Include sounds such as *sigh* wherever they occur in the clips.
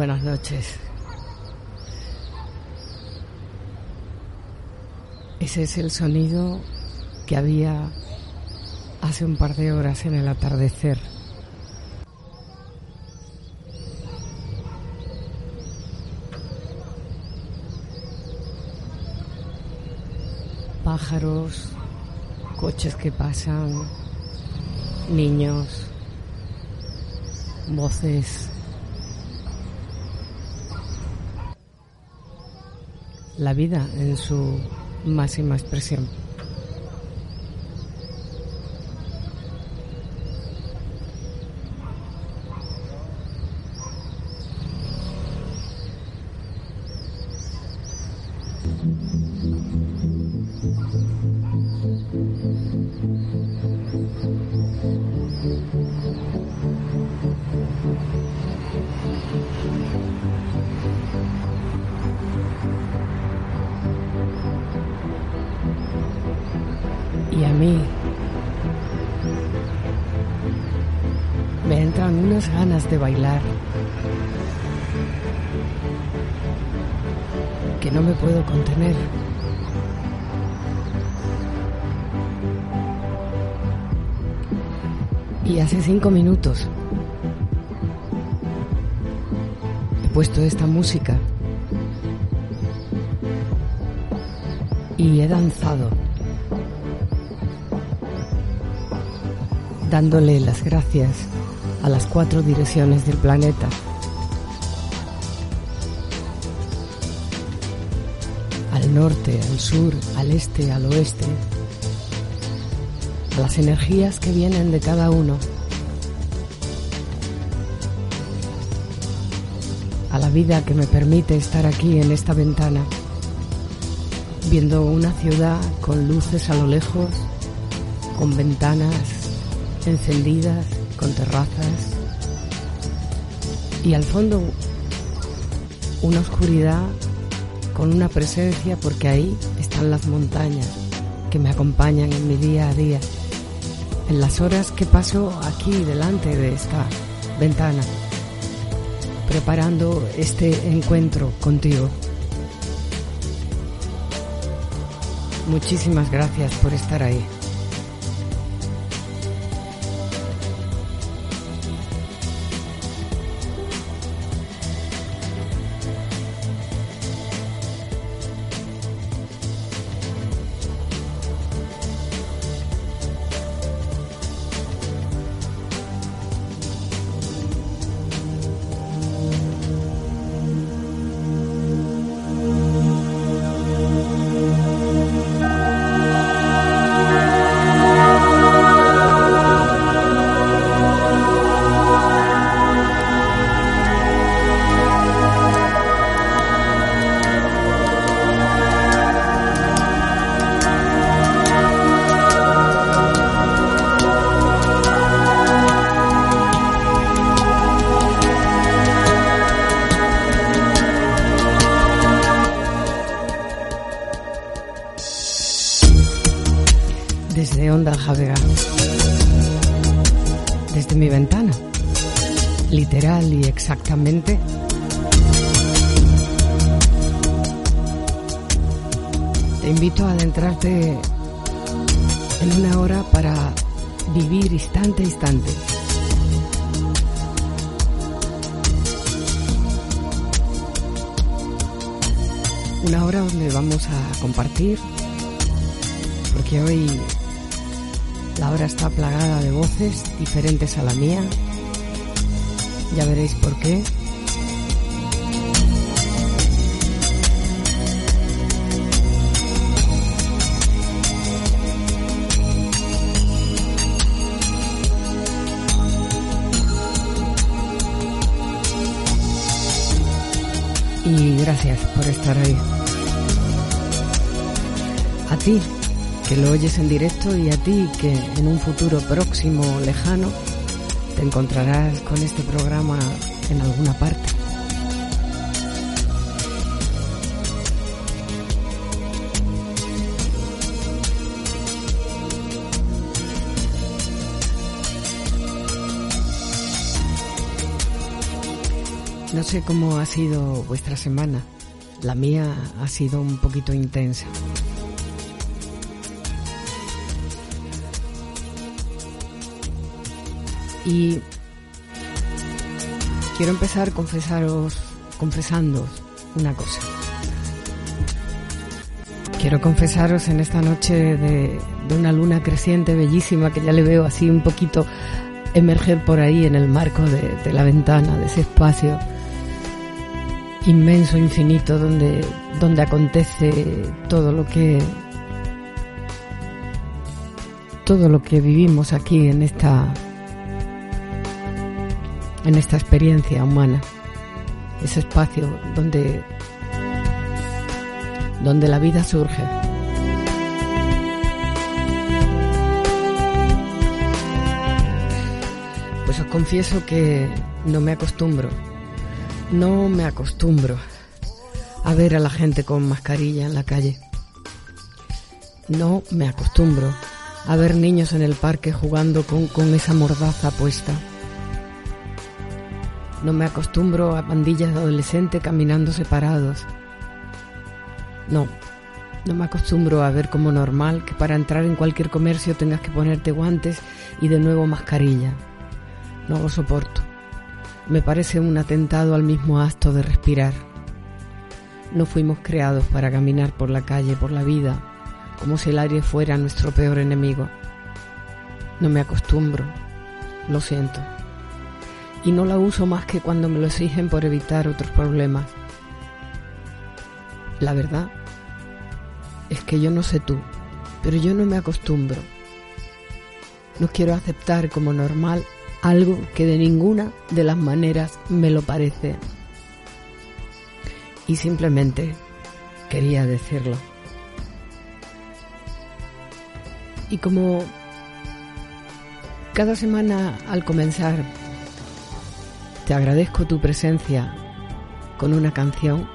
Buenas noches. Ese es el sonido que había hace un par de horas en el atardecer. Pájaros, coches que pasan, niños, voces. La vida en su máxima expresión. Que no me puedo contener. Y hace cinco minutos he puesto esta música y he danzado. dándole las gracias a las cuatro direcciones del planeta. Norte, al sur, al este, al oeste. A las energías que vienen de cada uno. A la vida que me permite estar aquí en esta ventana, viendo una ciudad con luces a lo lejos, con ventanas encendidas, con terrazas y al fondo una oscuridad con una presencia porque ahí están las montañas que me acompañan en mi día a día, en las horas que paso aquí delante de esta ventana, preparando este encuentro contigo. Muchísimas gracias por estar ahí. Te invito a adentrarte en una hora para vivir instante a instante. Una hora donde vamos a compartir, porque hoy la hora está plagada de voces diferentes a la mía, Ya veréis por qué. Y gracias por estar ahí. A ti, que lo oyes en directo, y a ti, que en un futuro próximo, lejano, te encontrarás con este programa en alguna parte. No sé cómo ha sido vuestra semana. La mía ha sido un poquito intensa. Y quiero empezar confesaros, confesándoos una cosa. Quiero confesaros en esta noche de, de una luna creciente bellísima que ya le veo así un poquito emerger por ahí en el marco de, de la ventana, de ese espacio inmenso, infinito, donde, donde acontece todo lo que todo lo que vivimos aquí en esta en esta experiencia humana, ese espacio donde donde la vida surge. Pues os confieso que no me acostumbro no me acostumbro a ver a la gente con mascarilla en la calle. No me acostumbro a ver niños en el parque jugando con, con esa mordaza puesta. No me acostumbro a pandillas de adolescentes caminando separados. No, no me acostumbro a ver como normal que para entrar en cualquier comercio tengas que ponerte guantes y de nuevo mascarilla. No lo soporto. Me parece un atentado al mismo acto de respirar. No fuimos creados para caminar por la calle, por la vida, como si el aire fuera nuestro peor enemigo. No me acostumbro, lo siento. Y no la uso más que cuando me lo exigen por evitar otros problemas. La verdad es que yo no sé tú, pero yo no me acostumbro. No quiero aceptar como normal algo que de ninguna de las maneras me lo parece. Y simplemente quería decirlo. Y como cada semana al comenzar te agradezco tu presencia con una canción,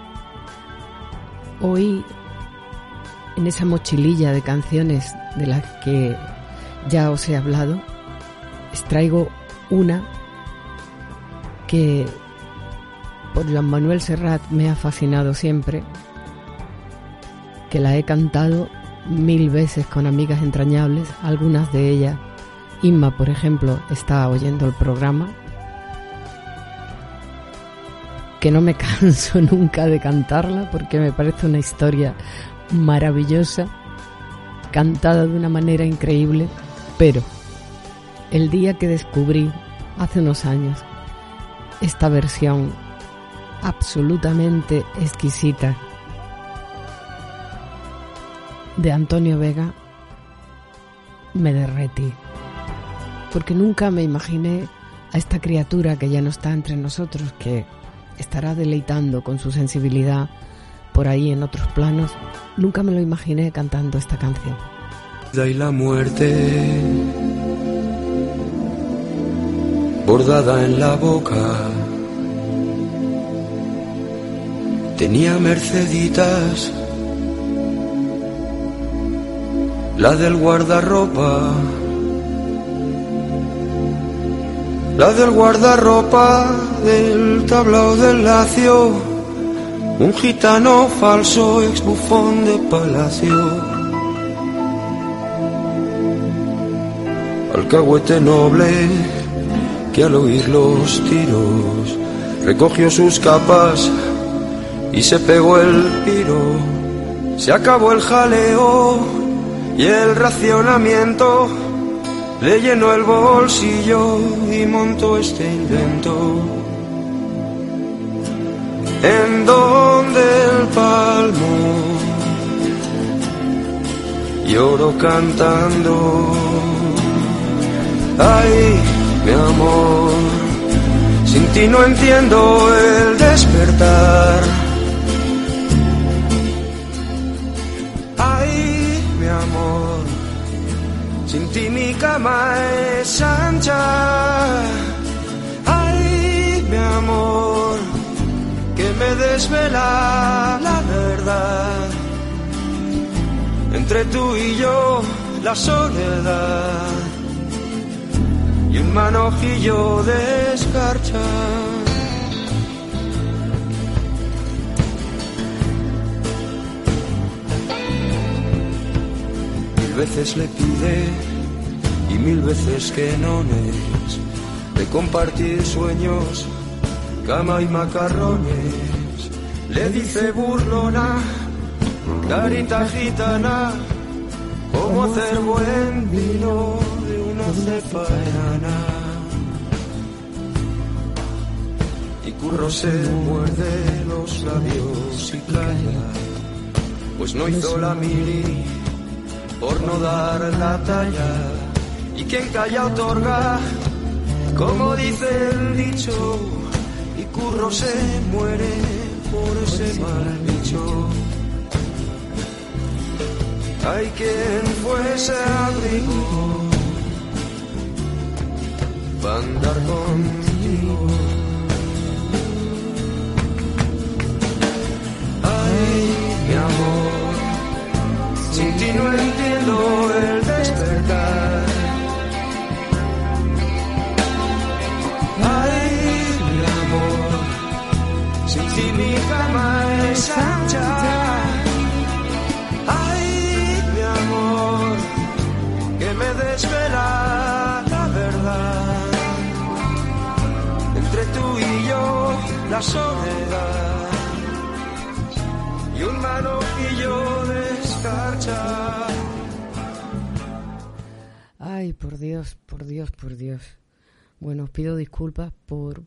hoy en esa mochililla de canciones de las que ya os he hablado, extraigo una que por Juan Manuel Serrat me ha fascinado siempre, que la he cantado mil veces con amigas entrañables, algunas de ellas, Inma por ejemplo, está oyendo el programa, que no me *laughs* canso nunca de cantarla porque me parece una historia maravillosa, cantada de una manera increíble, pero el día que descubrí, hace unos años, esta versión absolutamente exquisita de Antonio Vega, me derretí. Porque nunca me imaginé a esta criatura que ya no está entre nosotros, que estará deleitando con su sensibilidad por ahí en otros planos, nunca me lo imaginé cantando esta canción. Y la muerte bordada en la boca. Tenía merceditas, la del guardarropa, la del guardarropa del tablao del lacio, un gitano falso ex bufón de palacio. Alcahuete noble que al oír los tiros recogió sus capas y se pegó el piro. Se acabó el jaleo y el racionamiento le llenó el bolsillo y montó este invento. En donde el palmo lloro cantando. Ay, mi amor, sin ti no entiendo el despertar sin ti mi cama es ancha. Ay, mi amor, que me desvela la verdad. Entre tú y yo, la soledad y un manojillo de escarcha. Mil veces le pide y mil veces que no es de compartir sueños, cama y macarrones. Le dice burlona, carita gitana, cómo hacer buen vino de una cepa enana. Y curro se muerde los labios y calla, pues no hizo la mili por no dar la talla. Y quien calla otorga, como dice el dicho, y curro se muere por ese mal bicho. Hay quien fuese abrigo para andar contigo. Ay, mi amor, sin ti no entiendo el despertar. Ti mi cama es ancha. Ay, mi amor, que me desvela la verdad. Entre tú y yo, la soledad y un manojillo de escarcha. Ay, por Dios, por Dios, por Dios. Bueno, os pido disculpas por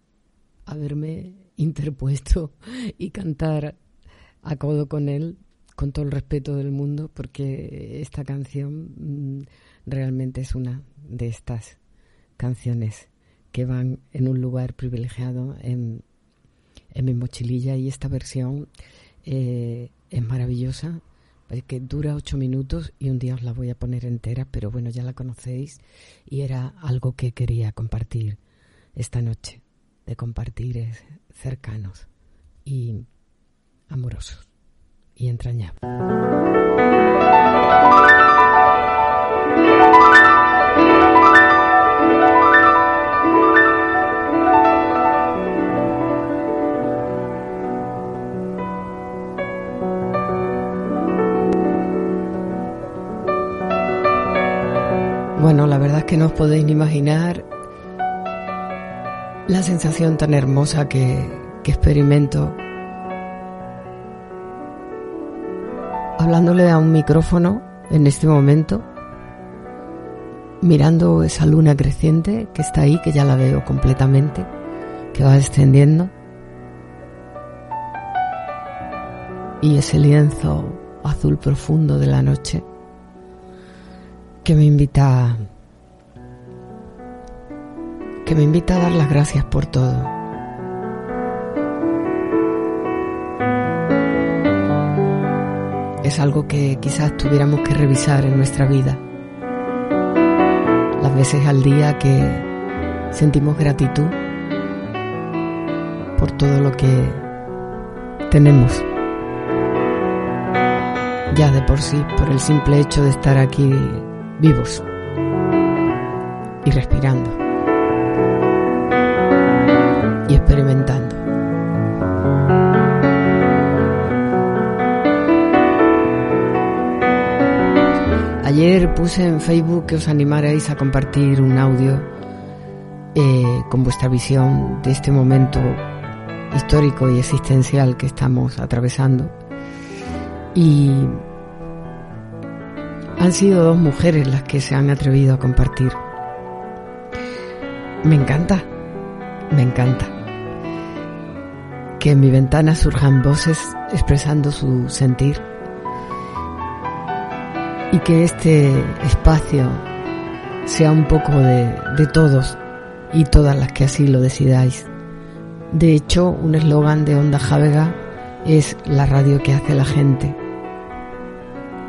haberme interpuesto y cantar a codo con él con todo el respeto del mundo porque esta canción mm, realmente es una de estas canciones que van en un lugar privilegiado en, en mi mochililla. Y esta versión eh, es maravillosa que dura ocho minutos y un día os la voy a poner entera, pero bueno, ya la conocéis y era algo que quería compartir esta noche, de compartir cercanos y amorosos y entrañables. Bueno, la verdad es que no os podéis ni imaginar la sensación tan hermosa que, que experimento hablándole a un micrófono en este momento, mirando esa luna creciente que está ahí, que ya la veo completamente, que va descendiendo, y ese lienzo azul profundo de la noche que me invita que me invita a dar las gracias por todo. Es algo que quizás tuviéramos que revisar en nuestra vida. Las veces al día que sentimos gratitud por todo lo que tenemos. Ya de por sí, por el simple hecho de estar aquí vivos y respirando y experimentando. Ayer puse en Facebook que os animarais a compartir un audio eh, con vuestra visión de este momento histórico y existencial que estamos atravesando. Y han sido dos mujeres las que se han atrevido a compartir. Me encanta, me encanta. Que en mi ventana surjan voces expresando su sentir y que este espacio sea un poco de, de todos y todas las que así lo decidáis. De hecho, un eslogan de Onda Javega es la radio que hace la gente.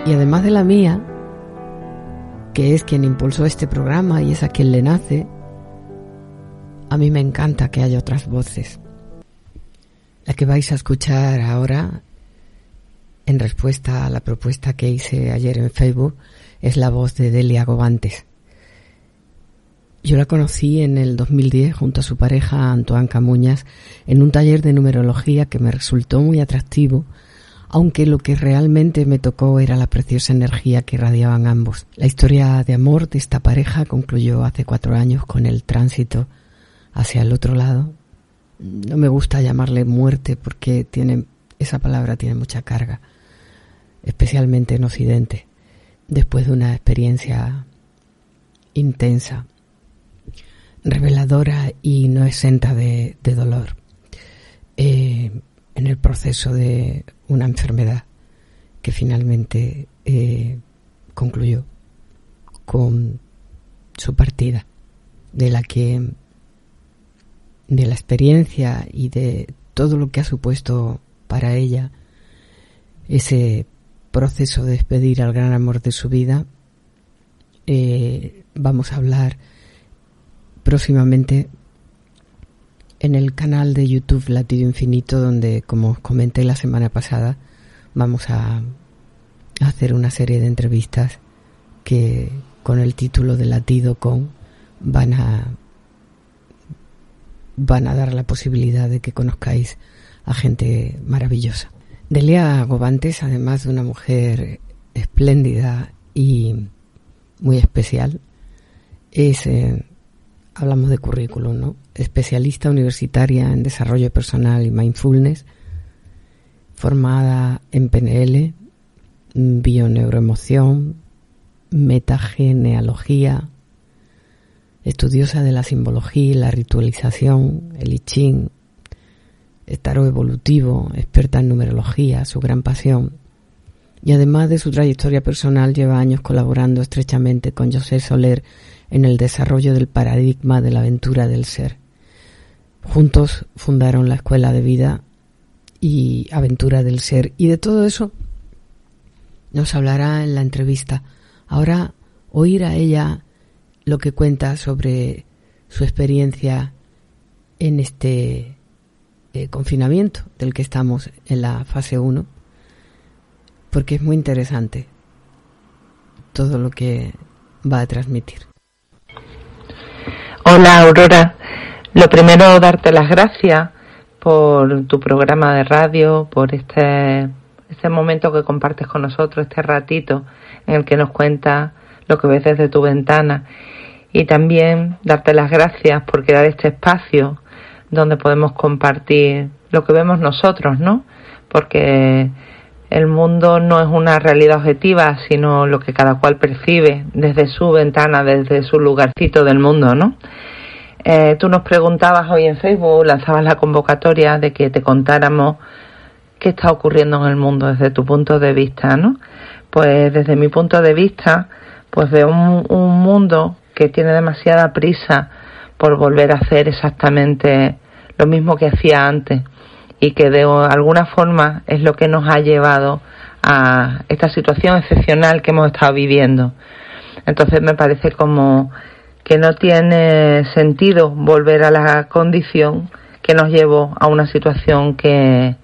Y además de la mía, que es quien impulsó este programa y es a quien le nace, a mí me encanta que haya otras voces. La que vais a escuchar ahora, en respuesta a la propuesta que hice ayer en Facebook, es la voz de Delia Gobantes. Yo la conocí en el 2010 junto a su pareja Antoine Camuñas en un taller de numerología que me resultó muy atractivo, aunque lo que realmente me tocó era la preciosa energía que irradiaban ambos. La historia de amor de esta pareja concluyó hace cuatro años con el tránsito hacia el otro lado. No me gusta llamarle muerte porque tiene, esa palabra tiene mucha carga, especialmente en Occidente, después de una experiencia intensa reveladora y no exenta de, dolor eh, en el proceso de una enfermedad que finalmente eh, concluyó con su partida, de la que de la experiencia y de todo lo que ha supuesto para ella ese proceso de despedir al gran amor de su vida, eh, vamos a hablar próximamente en el canal de YouTube Latido Infinito, donde, como os comenté la semana pasada, vamos a hacer una serie de entrevistas que con el título de Latido con van a van a dar la posibilidad de que conozcáis a gente maravillosa. Delia Gobantes, además de una mujer espléndida y muy especial, es eh, hablamos de currículum, ¿no? Especialista universitaria en desarrollo personal y mindfulness, formada en PNL, bioneuroemoción, metagenealogía, estudiosa de la simbología la ritualización, el I Ching, evolutivo, experta en numerología, su gran pasión. Y además de su trayectoria personal, lleva años colaborando estrechamente con José Soler en el desarrollo del paradigma de la aventura del ser. Juntos fundaron la Escuela de Vida y Aventura del Ser y de todo eso nos hablará en la entrevista. Ahora oír a ella lo que cuenta sobre su experiencia en este eh, confinamiento del que estamos en la fase 1, porque es muy interesante todo lo que va a transmitir. Hola Aurora, lo primero darte las gracias por tu programa de radio, por este, este momento que compartes con nosotros, este ratito en el que nos cuentas lo que ves desde tu ventana y también darte las gracias por crear este espacio donde podemos compartir lo que vemos nosotros, ¿no? Porque el mundo no es una realidad objetiva, sino lo que cada cual percibe desde su ventana, desde su lugarcito del mundo, ¿no? Eh, tú nos preguntabas hoy en Facebook, lanzabas la convocatoria de que te contáramos qué está ocurriendo en el mundo desde tu punto de vista, ¿no? Pues desde mi punto de vista, pues veo un, un mundo que tiene demasiada prisa por volver a hacer exactamente lo mismo que hacía antes y que de alguna forma es lo que nos ha llevado a esta situación excepcional que hemos estado viviendo. Entonces me parece como que no tiene sentido volver a la condición que nos llevó a una situación que,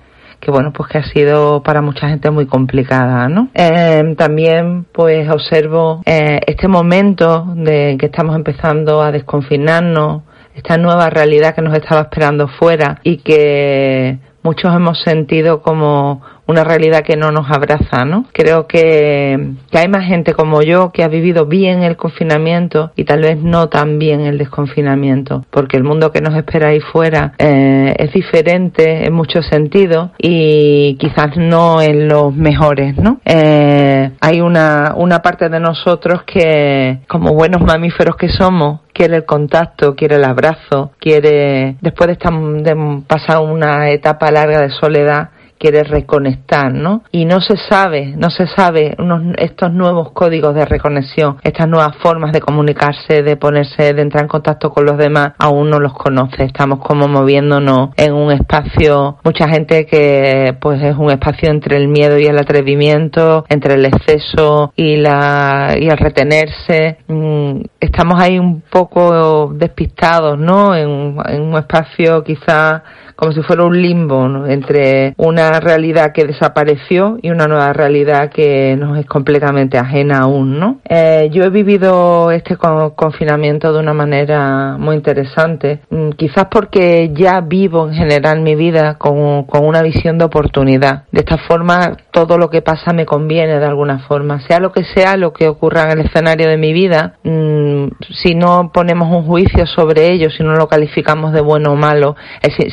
que bueno, pues que ha sido para mucha gente muy complicada, ¿no? Eh, también pues observo eh, este momento de que estamos empezando a desconfinarnos, esta nueva realidad que nos estaba esperando fuera y que muchos hemos sentido como una realidad que no nos abraza, ¿no? Creo que, que hay más gente como yo que ha vivido bien el confinamiento y tal vez no tan bien el desconfinamiento, porque el mundo que nos espera ahí fuera eh, es diferente en muchos sentidos y quizás no en los mejores, ¿no? Eh, hay una, una parte de nosotros que, como buenos mamíferos que somos, quiere el contacto, quiere el abrazo, quiere, después de, estar, de pasar una etapa larga de soledad, quiere reconectar, ¿no? Y no se sabe, no se sabe unos, estos nuevos códigos de reconexión, estas nuevas formas de comunicarse, de ponerse, de entrar en contacto con los demás, aún no los conoce. Estamos como moviéndonos en un espacio, mucha gente que pues es un espacio entre el miedo y el atrevimiento, entre el exceso y la y el retenerse. Mm, estamos ahí un poco despistados, ¿no? En, en un espacio quizá como si fuera un limbo entre una realidad que desapareció y una nueva realidad que nos es completamente ajena aún, ¿no? Eh, yo he vivido este confinamiento de una manera muy interesante, mm, quizás porque ya vivo en general mi vida con, con una visión de oportunidad. De esta forma, todo lo que pasa me conviene de alguna forma, sea lo que sea lo que ocurra en el escenario de mi vida, mm, si no ponemos un juicio sobre ello, si no lo calificamos de bueno o malo,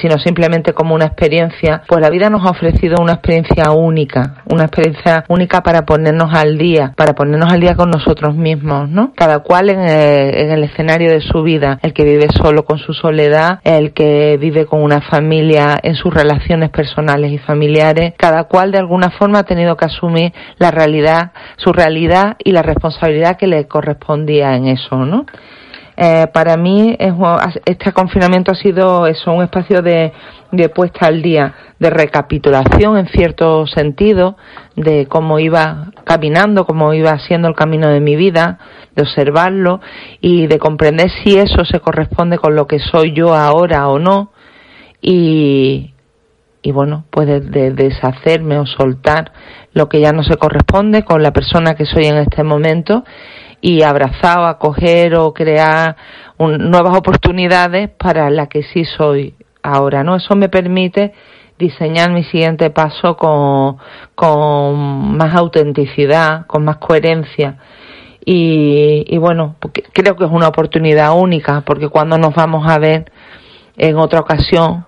si no simplemente como una experiencia, pues la vida nos ha ofrecido una experiencia única, una experiencia única para ponernos al día, para ponernos al día con nosotros mismos, ¿no? Cada cual en el, escenario de su vida, el que vive solo con su soledad, el que vive con una familia en sus relaciones personales y familiares, cada cual de alguna forma ha tenido que asumir la realidad, su realidad y la responsabilidad que le correspondía en eso, ¿no? Eh, para mí este confinamiento ha sido eso, un espacio de, de puesta al día, de recapitulación en cierto sentido, de cómo iba caminando, cómo iba siendo el camino de mi vida, de observarlo y de comprender si eso se corresponde con lo que soy yo ahora o no. Y, y bueno, pues de, deshacerme o soltar lo que ya no se corresponde con la persona que soy en este momento y abrazar o acoger o crear nuevas oportunidades para la que sí soy ahora, ¿no? Eso me permite diseñar mi siguiente paso con, con más autenticidad, con más coherencia. Y, y bueno, creo que es una oportunidad única, porque cuando nos vamos a ver en otra ocasión,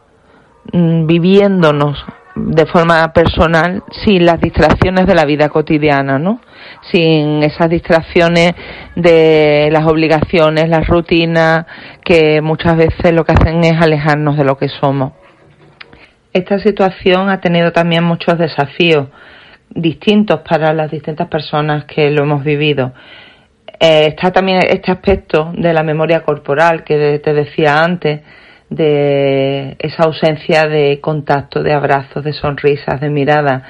mm, viviéndonos de forma personal sin las distracciones de la vida cotidiana, ¿no? Sin esas distracciones de las obligaciones, las rutinas, que muchas veces lo que hacen es alejarnos de lo que somos. Esta situación ha tenido también muchos desafíos distintos para las distintas personas que lo hemos vivido. Eh, está también este aspecto de la memoria corporal que te decía antes, de esa ausencia de contacto, de abrazos, de sonrisas, de mirada.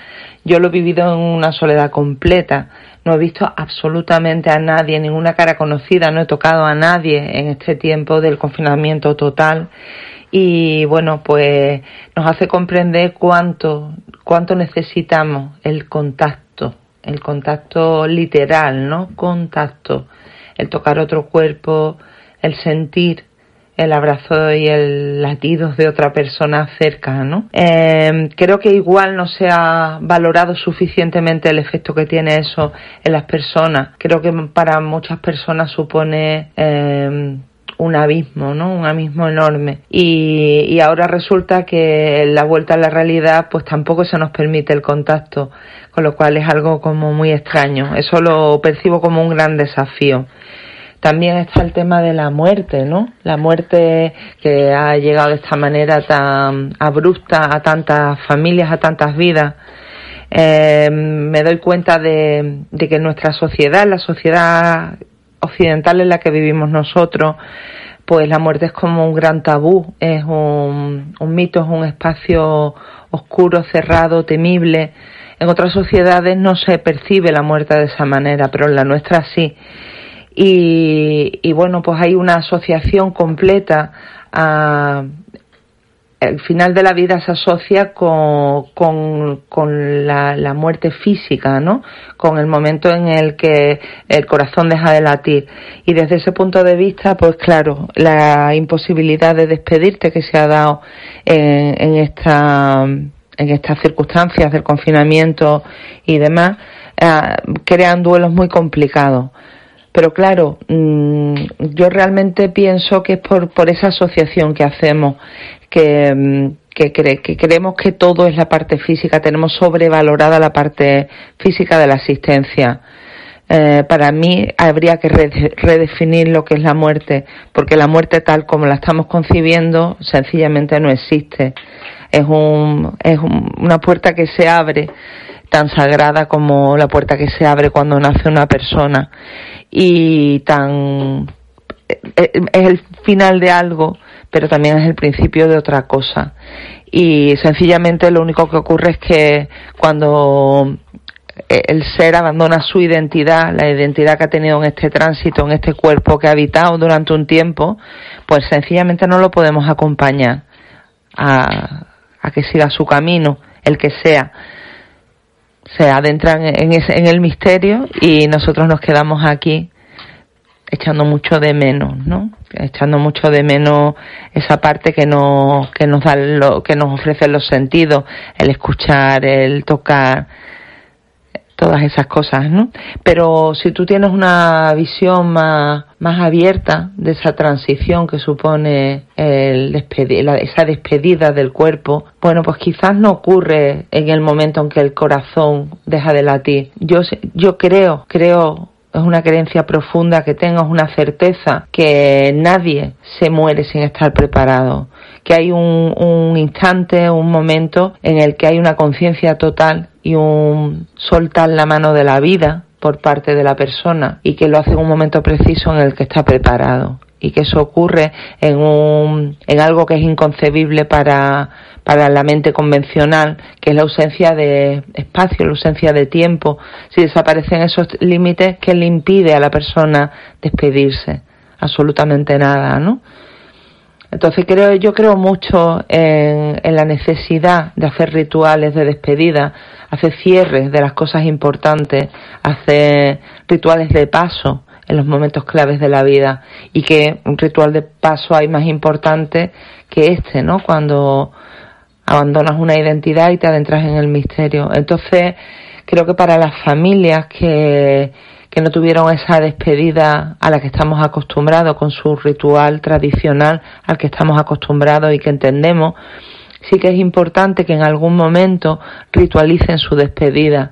Yo lo he vivido en una soledad completa. No he visto absolutamente a nadie, ninguna cara conocida, no he tocado a nadie en este tiempo del confinamiento total. Y bueno, pues nos hace comprender cuánto, cuánto necesitamos el contacto, el contacto literal, ¿no? Contacto, el tocar otro cuerpo, el sentir el abrazo y el latido de otra persona cerca, ¿no? Eh, creo que igual no se ha valorado suficientemente el efecto que tiene eso en las personas. Creo que para muchas personas supone eh, un abismo, ¿no? Un abismo enorme. Y, y ahora resulta que la vuelta a la realidad, pues tampoco se nos permite el contacto, con lo cual es algo como muy extraño. Eso lo percibo como un gran desafío. También está el tema de la muerte, ¿no? La muerte que ha llegado de esta manera tan abrupta a tantas familias, a tantas vidas. Eh, me doy cuenta de, que nuestra sociedad, la sociedad occidental en la que vivimos nosotros, pues la muerte es como un gran tabú, es un mito, es un espacio oscuro, cerrado, temible. En otras sociedades no se percibe la muerte de esa manera, pero en la nuestra sí. Y, bueno, pues hay una asociación completa a, el final de la vida se asocia con, con, la, la, muerte física, ¿no? Con el momento en el que el corazón deja de latir. Y desde ese punto de vista, pues claro, la imposibilidad de despedirte que se ha dado en, en esta en estas circunstancias del confinamiento y demás, eh, crean duelos muy complicados. Pero claro, mm, yo realmente pienso que es por, por esa asociación que hacemos, que, mm, que, que, creemos que todo es la parte física, tenemos sobrevalorada la parte física de la asistencia. Eh, para mí habría que redefinir lo que es la muerte, porque la muerte tal como la estamos concibiendo sencillamente no existe. Es, un, es una puerta que se abre tan sagrada como la puerta que se abre cuando nace una persona y tan eh, eh, es el final de algo, pero también es el principio de otra cosa. Y sencillamente lo único que ocurre es que cuando eh, el ser abandona su identidad, la identidad que ha tenido en este tránsito, en este cuerpo que ha habitado durante un tiempo, pues sencillamente no lo podemos acompañar a, a que siga su camino, el que sea se adentran en, ese, en el misterio y nosotros nos quedamos aquí echando mucho de menos, ¿no? Echando mucho de menos esa parte que nos que nos da lo, que nos ofrece los sentidos, el escuchar, el tocar, todas esas cosas, ¿no? Pero si tú tienes una visión más, más abierta de esa transición que supone el esa despedida del cuerpo, bueno, pues quizás no ocurre en el momento en que el corazón deja de latir. Yo, yo creo, creo es una creencia profunda que tengo, es una certeza que nadie se muere sin estar preparado, que hay un, un instante, un momento en el que hay una conciencia total y un soltar la mano de la vida por parte de la persona y que lo hace en un momento preciso en el que está preparado y que eso ocurre en un en algo que es inconcebible para para la mente convencional, que es la ausencia de espacio, la ausencia de tiempo. Si desaparecen esos límites, ¿qué le impide a la persona despedirse? Absolutamente nada, ¿no? Entonces creo, yo creo mucho en, en, la necesidad de hacer rituales de despedida, hacer cierres de las cosas importantes, hacer rituales de paso en los momentos claves de la vida y que un ritual de paso hay más importante que este, ¿no? Cuando abandonas una identidad y te adentras en el misterio. Entonces creo que para las familias que que no tuvieron esa despedida a la que estamos acostumbrados con su ritual tradicional al que estamos acostumbrados y que entendemos, sí que es importante que en algún momento ritualicen su despedida,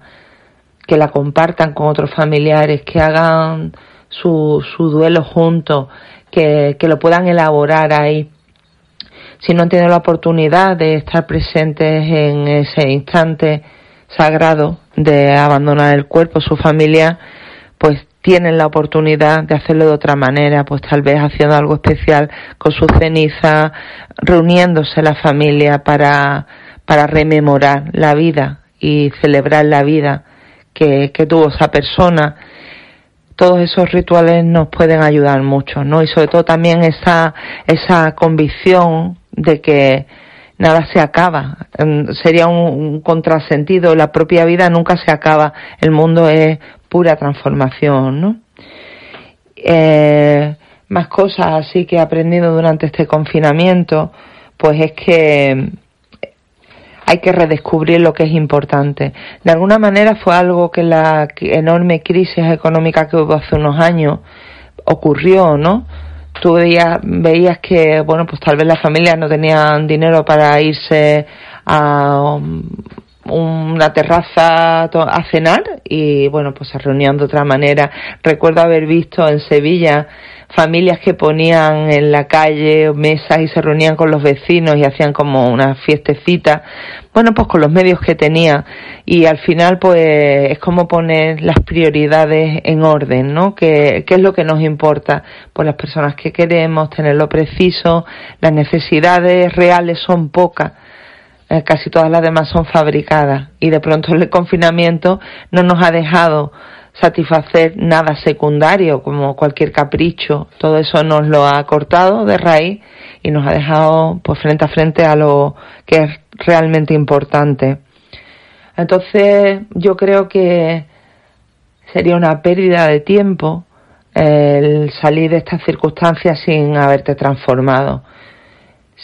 que la compartan con otros familiares, que hagan su, su duelo juntos, que, que lo puedan elaborar ahí. Si no han tenido la oportunidad de estar presentes en ese instante sagrado de abandonar el cuerpo, su familia, pues tienen la oportunidad de hacerlo de otra manera, pues tal vez haciendo algo especial con su ceniza, reuniéndose la familia para, para rememorar la vida y celebrar la vida que, que tuvo esa persona. Todos esos rituales nos pueden ayudar mucho, ¿no? Y sobre todo también esa, esa convicción de que nada se acaba. Sería un, un, contrasentido. La propia vida nunca se acaba. El mundo es pura transformación, ¿no? Eh, más cosas así que he aprendido durante este confinamiento, pues es que hay que redescubrir lo que es importante. De alguna manera fue algo que la enorme crisis económica que hubo hace unos años ocurrió, ¿no? Tú veías, veías que, bueno, pues tal vez las familias no tenían dinero para irse a una terraza a cenar y bueno pues se reunían de otra manera. Recuerdo haber visto en Sevilla familias que ponían en la calle mesas y se reunían con los vecinos y hacían como una fiestecita bueno pues con los medios que tenía. Y al final pues es como poner las prioridades en orden no ¿Qué, qué es lo que nos importa pues las personas que queremos tener lo preciso las necesidades reales son pocas eh, casi todas las demás son fabricadas y de pronto el confinamiento no nos ha dejado satisfacer nada secundario como cualquier capricho, todo eso nos lo ha cortado de raíz y nos ha dejado pues frente a frente a lo que es realmente importante. Entonces yo creo que sería una pérdida de tiempo el salir de estas circunstancias sin haberte transformado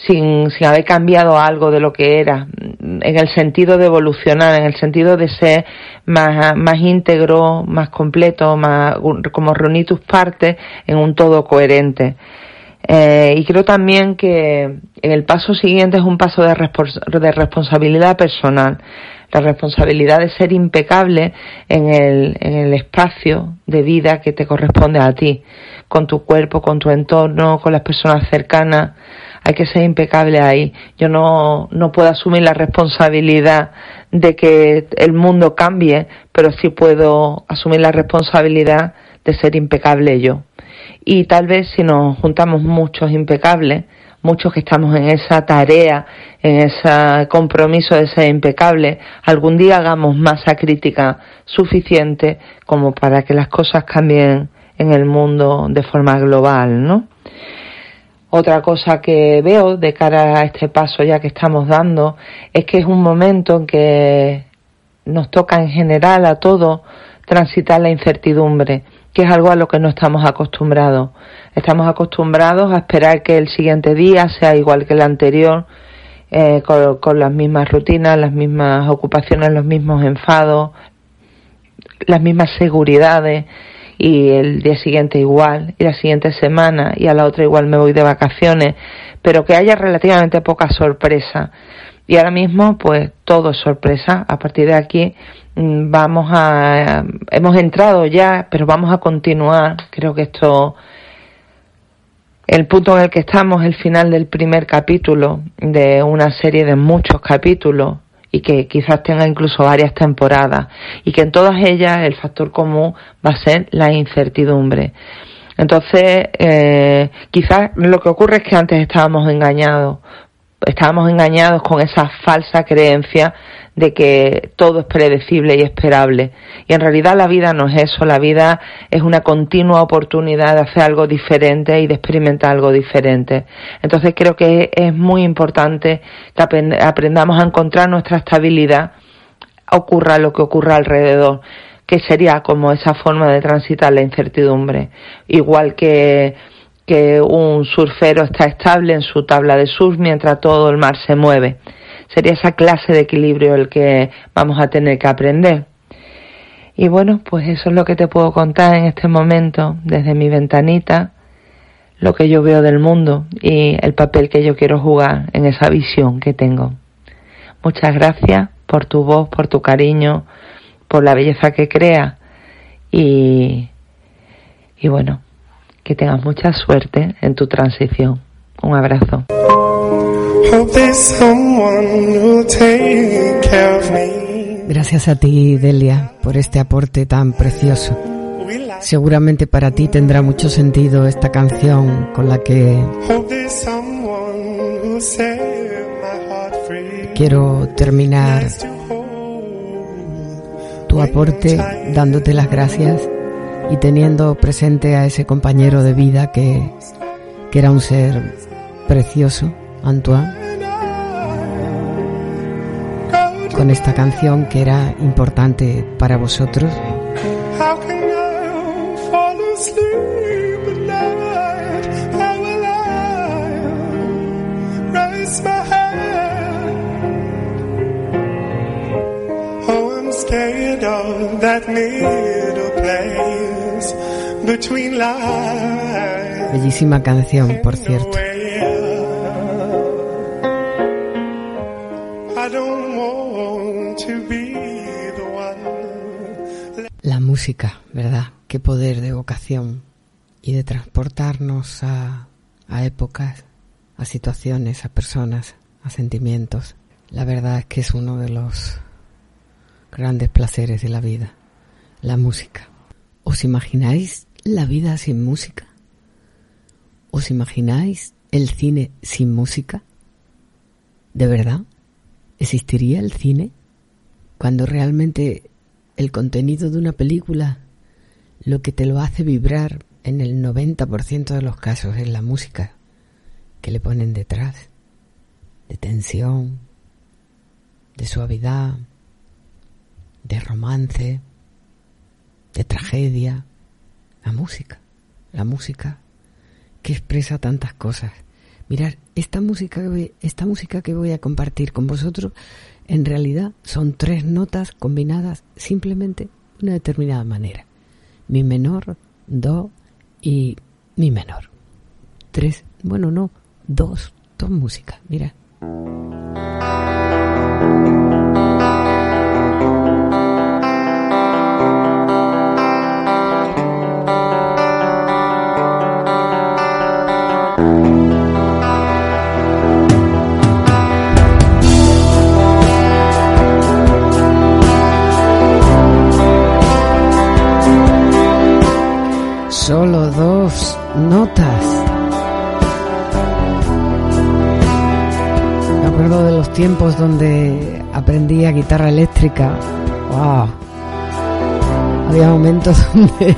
sin, sin haber cambiado algo de lo que era. en el sentido de evolucionar, en el sentido de ser más, más íntegro, más completo, más, como reunir tus partes en un todo coherente. Eh, y creo también que el paso siguiente es un paso de, de responsabilidad personal la responsabilidad de ser impecable en el, en el espacio de vida que te corresponde a ti, con tu cuerpo, con tu entorno, con las personas cercanas. Hay que ser impecable ahí. Yo no, no puedo asumir la responsabilidad de que el mundo cambie, pero sí puedo asumir la responsabilidad de ser impecable yo. Y tal vez si nos juntamos muchos impecables, muchos que estamos en esa tarea, en ese compromiso de ser impecable, algún día hagamos masa crítica suficiente como para que las cosas cambien en el mundo de forma global, ¿no? Otra cosa que veo de cara a este paso ya que estamos dando es que es un momento en que nos toca en general a todos transitar la incertidumbre que es algo a lo que no estamos acostumbrados. Estamos acostumbrados a esperar que el siguiente día sea igual que el anterior, eh, con, las mismas rutinas, las mismas ocupaciones, los mismos enfados, las mismas seguridades y el día siguiente igual y la siguiente semana y a la otra igual me voy de vacaciones, pero que haya relativamente poca sorpresa. Y ahora mismo pues todo es sorpresa. A partir de aquí Mm, vamos a, hemos entrado ya, pero vamos a continuar. Creo que esto, el punto en el que estamos, el final del primer capítulo de una serie de muchos capítulos y que quizás tenga incluso varias temporadas y que en todas ellas el factor común va a ser la incertidumbre. Entonces, eh, quizás lo que ocurre es que antes estábamos engañados, estábamos engañados con esa falsa creencia de que todo es predecible y esperable. Y en realidad la vida no es eso, la vida es una continua oportunidad de hacer algo diferente y de experimentar algo diferente. Entonces creo que es muy importante que aprendamos a encontrar nuestra estabilidad, ocurra lo que ocurra alrededor que sería como esa forma de transitar la incertidumbre. Igual que, que un surfero está estable en su tabla de surf mientras todo el mar se mueve sería esa clase de equilibrio el que vamos a tener que aprender. Y bueno, pues eso es lo que te puedo contar en este momento desde mi ventanita, lo que yo veo del mundo y el papel que yo quiero jugar en esa visión que tengo. Muchas gracias por tu voz, por tu cariño, por la belleza que crea y, y bueno, que tengas mucha suerte en tu transición. Un abrazo. Gracias a ti, Delia, por este aporte tan precioso. Seguramente para ti tendrá mucho sentido esta canción con la que quiero terminar tu aporte dándote las gracias y teniendo presente a ese compañero de vida que, que era un ser precioso Antoine, con esta canción que era importante para vosotros. Bellísima canción, por cierto. Música, ¿verdad? Qué poder de vocación y de transportarnos a, a épocas, a situaciones, a personas, a sentimientos. La verdad es que es uno de los grandes placeres de la vida, la música. ¿Os imagináis la vida sin música? ¿Os imagináis el cine sin música? ¿De verdad? ¿Existiría el cine cuando realmente el contenido de una película lo que te lo hace vibrar en el 90% de los casos es la música que le ponen detrás, de tensión, de suavidad, de romance, de tragedia, la música, la música que expresa tantas cosas. Mirad, esta música, esta música que voy a compartir con vosotros en realidad son tres notas combinadas simplemente de una determinada manera. Mi menor, do y mi menor. Tres, bueno, no, dos, dos músicas, mira. Me acuerdo de los tiempos donde aprendía guitarra eléctrica. Había momentos *laughs* donde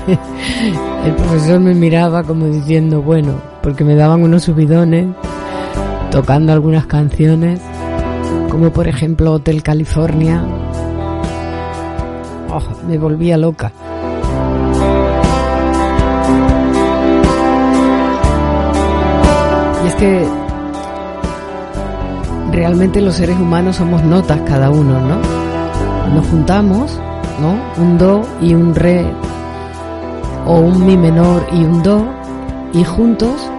el profesor me miraba como diciendo, bueno, porque me daban unos subidones tocando algunas canciones, como por ejemplo Hotel California. Oh, me volvía loca. Es que realmente los seres humanos somos notas cada uno, ¿no? Nos juntamos, ¿no? Un do y un re o un mi menor y un do y juntos,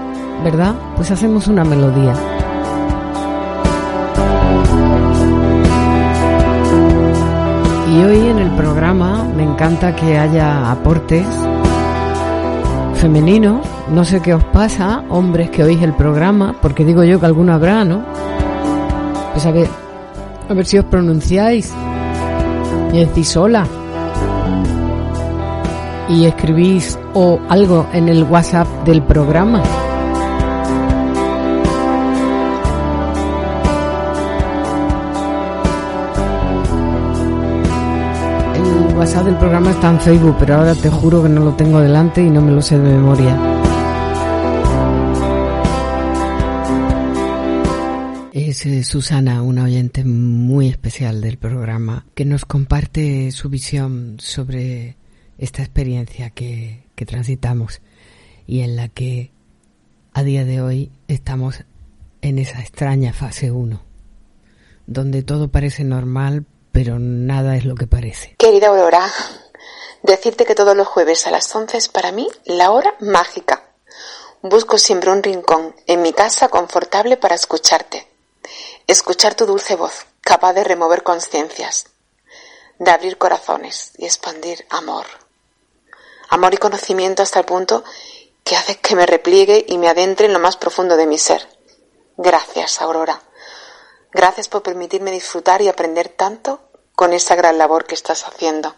¿verdad? Pues hacemos una melodía. Y hoy en el programa me encanta que haya aportes femeninos. No sé qué os pasa, hombres que oís el programa, porque digo yo que alguno habrá, ¿no? Pues a ver, a ver si os pronunciáis y decís hola. Y escribís o algo en el WhatsApp del programa. El WhatsApp del programa está en Facebook, pero ahora te juro que no lo tengo delante y no me lo sé de memoria. Es eh, Susana, una oyente muy especial del programa, que nos comparte su visión sobre esta experiencia que, que transitamos y en la que a día de hoy estamos en esa extraña fase 1, donde todo parece normal, pero nada es lo que parece. Querida Aurora, decirte que todos los jueves a las 11 es para mí la hora mágica. Busco siempre un rincón en mi casa confortable para escucharte. Escuchar tu dulce voz, capaz de remover conciencias, de abrir corazones y expandir amor. Amor y conocimiento hasta el punto que hace que me repliegue y me adentre en lo más profundo de mi ser. Gracias, Aurora. Gracias por permitirme disfrutar y aprender tanto con esa gran labor que estás haciendo.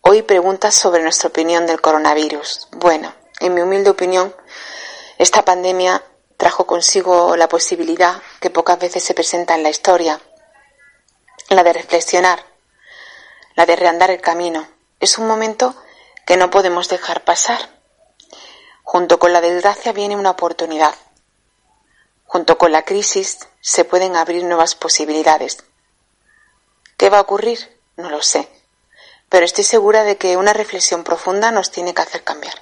Hoy preguntas sobre nuestra opinión del coronavirus. Bueno, en mi humilde opinión, esta pandemia trajo consigo la posibilidad que pocas veces se presenta en la historia, la de reflexionar, la de reandar el camino. Es un momento que no podemos dejar pasar. Junto con la desgracia viene una oportunidad. Junto con la crisis se pueden abrir nuevas posibilidades. ¿Qué va a ocurrir? No lo sé. Pero estoy segura de que una reflexión profunda nos tiene que hacer cambiar.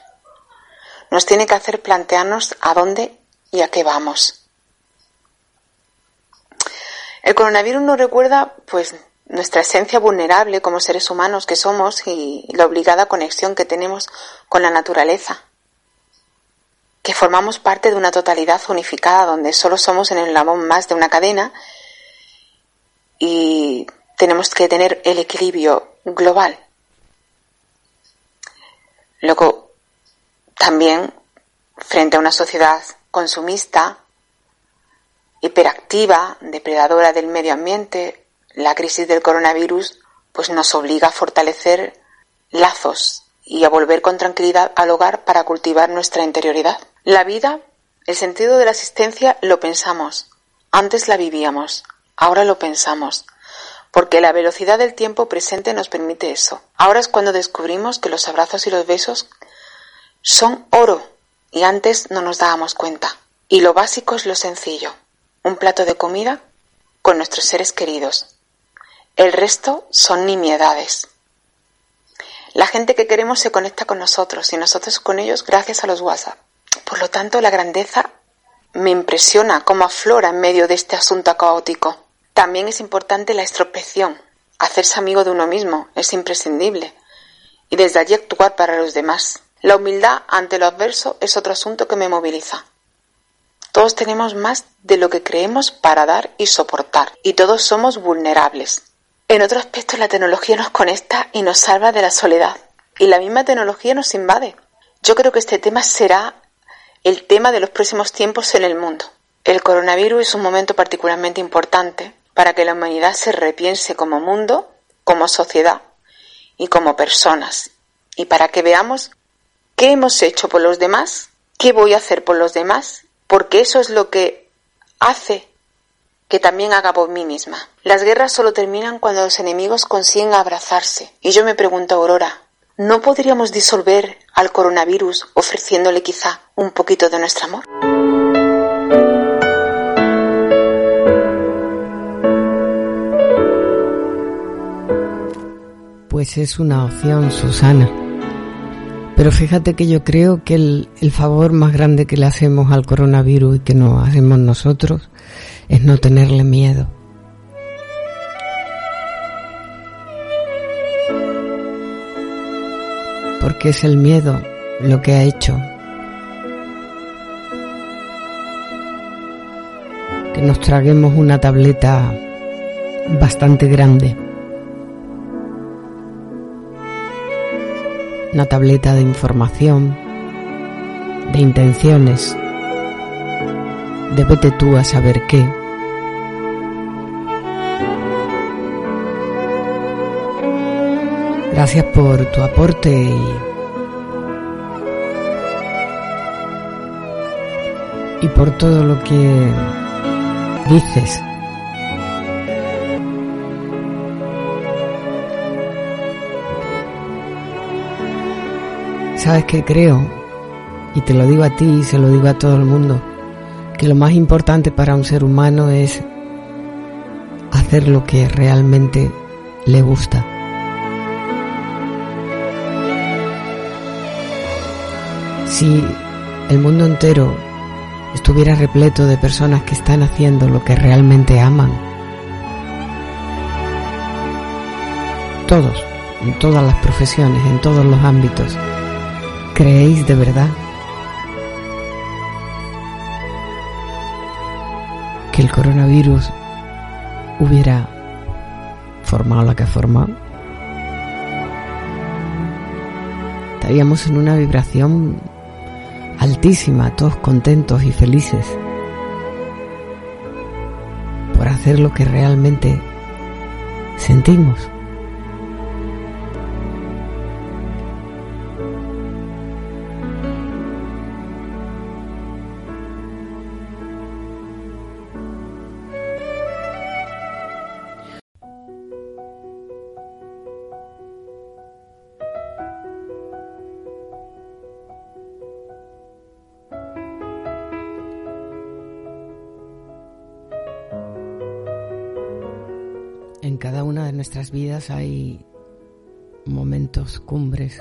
Nos tiene que hacer plantearnos a dónde y a qué vamos. El coronavirus nos recuerda, pues, nuestra esencia vulnerable como seres humanos que somos y la obligada conexión que tenemos con la naturaleza. Que formamos parte de una totalidad unificada donde solo somos en el eslabón más de una cadena y tenemos que tener el equilibrio global. Luego, también frente a una sociedad consumista, hiperactiva, depredadora del medio ambiente, la crisis del coronavirus pues nos obliga a fortalecer lazos y a volver con tranquilidad al hogar para cultivar nuestra interioridad. La vida, el sentido de la existencia lo pensamos. Antes la vivíamos, ahora lo pensamos, porque la velocidad del tiempo presente nos permite eso. Ahora es cuando descubrimos que los abrazos y los besos son oro y antes no nos dábamos cuenta. Y lo básico es lo sencillo, un plato de comida con nuestros seres queridos. El resto son nimiedades. La gente que queremos se conecta con nosotros y nosotros con ellos gracias a los WhatsApp. Por lo tanto, la grandeza me impresiona cómo aflora en medio de este asunto caótico. También es importante la introspección. Hacerse amigo de uno mismo es imprescindible. Y desde allí actuar para los demás. La humildad ante lo adverso es otro asunto que me moviliza. Todos tenemos más de lo que creemos para dar y soportar, y todos somos vulnerables. En otro aspecto, la tecnología nos conecta y nos salva de la soledad, y la misma tecnología nos invade. Yo creo que este tema será el tema de los próximos tiempos en el mundo. El coronavirus es un momento particularmente importante para que la humanidad se repiense como mundo, como sociedad y como personas, y para que veamos qué hemos hecho por los demás, qué voy a hacer por los demás porque eso es lo que hace que también haga por mí misma. Las guerras solo terminan cuando los enemigos consiguen abrazarse. Y yo me pregunto, Aurora, ¿no podríamos disolver al coronavirus ofreciéndole quizá un poquito de nuestro amor? Pues es una opción, Susana. Pero fíjate que yo creo que el, favor más grande que le hacemos al coronavirus y que nos hacemos nosotros es no tenerle miedo. Porque es el miedo lo que ha hecho que nos traguemos una tableta bastante grande una tableta de información, de intenciones, de vete tú a saber qué. Gracias por tu aporte y, y por todo lo que dices. Sabes que creo, y te lo digo a ti y se lo digo a todo el mundo, que lo más importante para un ser humano es hacer lo que realmente le gusta. Si el mundo entero estuviera repleto de personas que están haciendo lo que realmente aman, todos, en todas las profesiones, en todos los ámbitos, ¿Creéis de verdad que el coronavirus hubiera formado la que ha formado? Estaríamos en una vibración altísima, todos contentos y felices por hacer lo que realmente sentimos. Nuestras vidas hay momentos cumbres.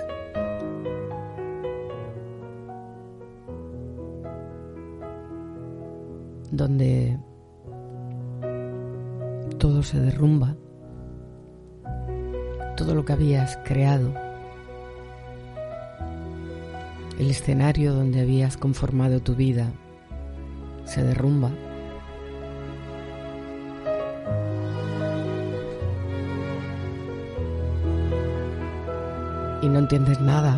donde todo se derrumba, todo lo que habías creado, el escenario donde habías conformado tu vida se derrumba. No entiendes nada.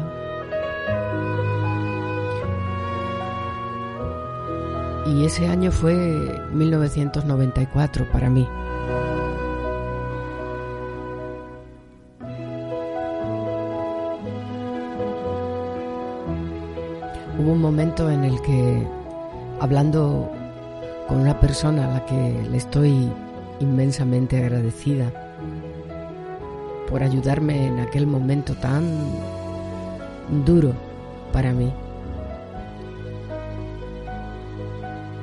Y ese año fue 1994 para mí. Hubo un momento en el que, hablando con una persona a la que le estoy inmensamente agradecida, por ayudarme en aquel momento tan duro para mí,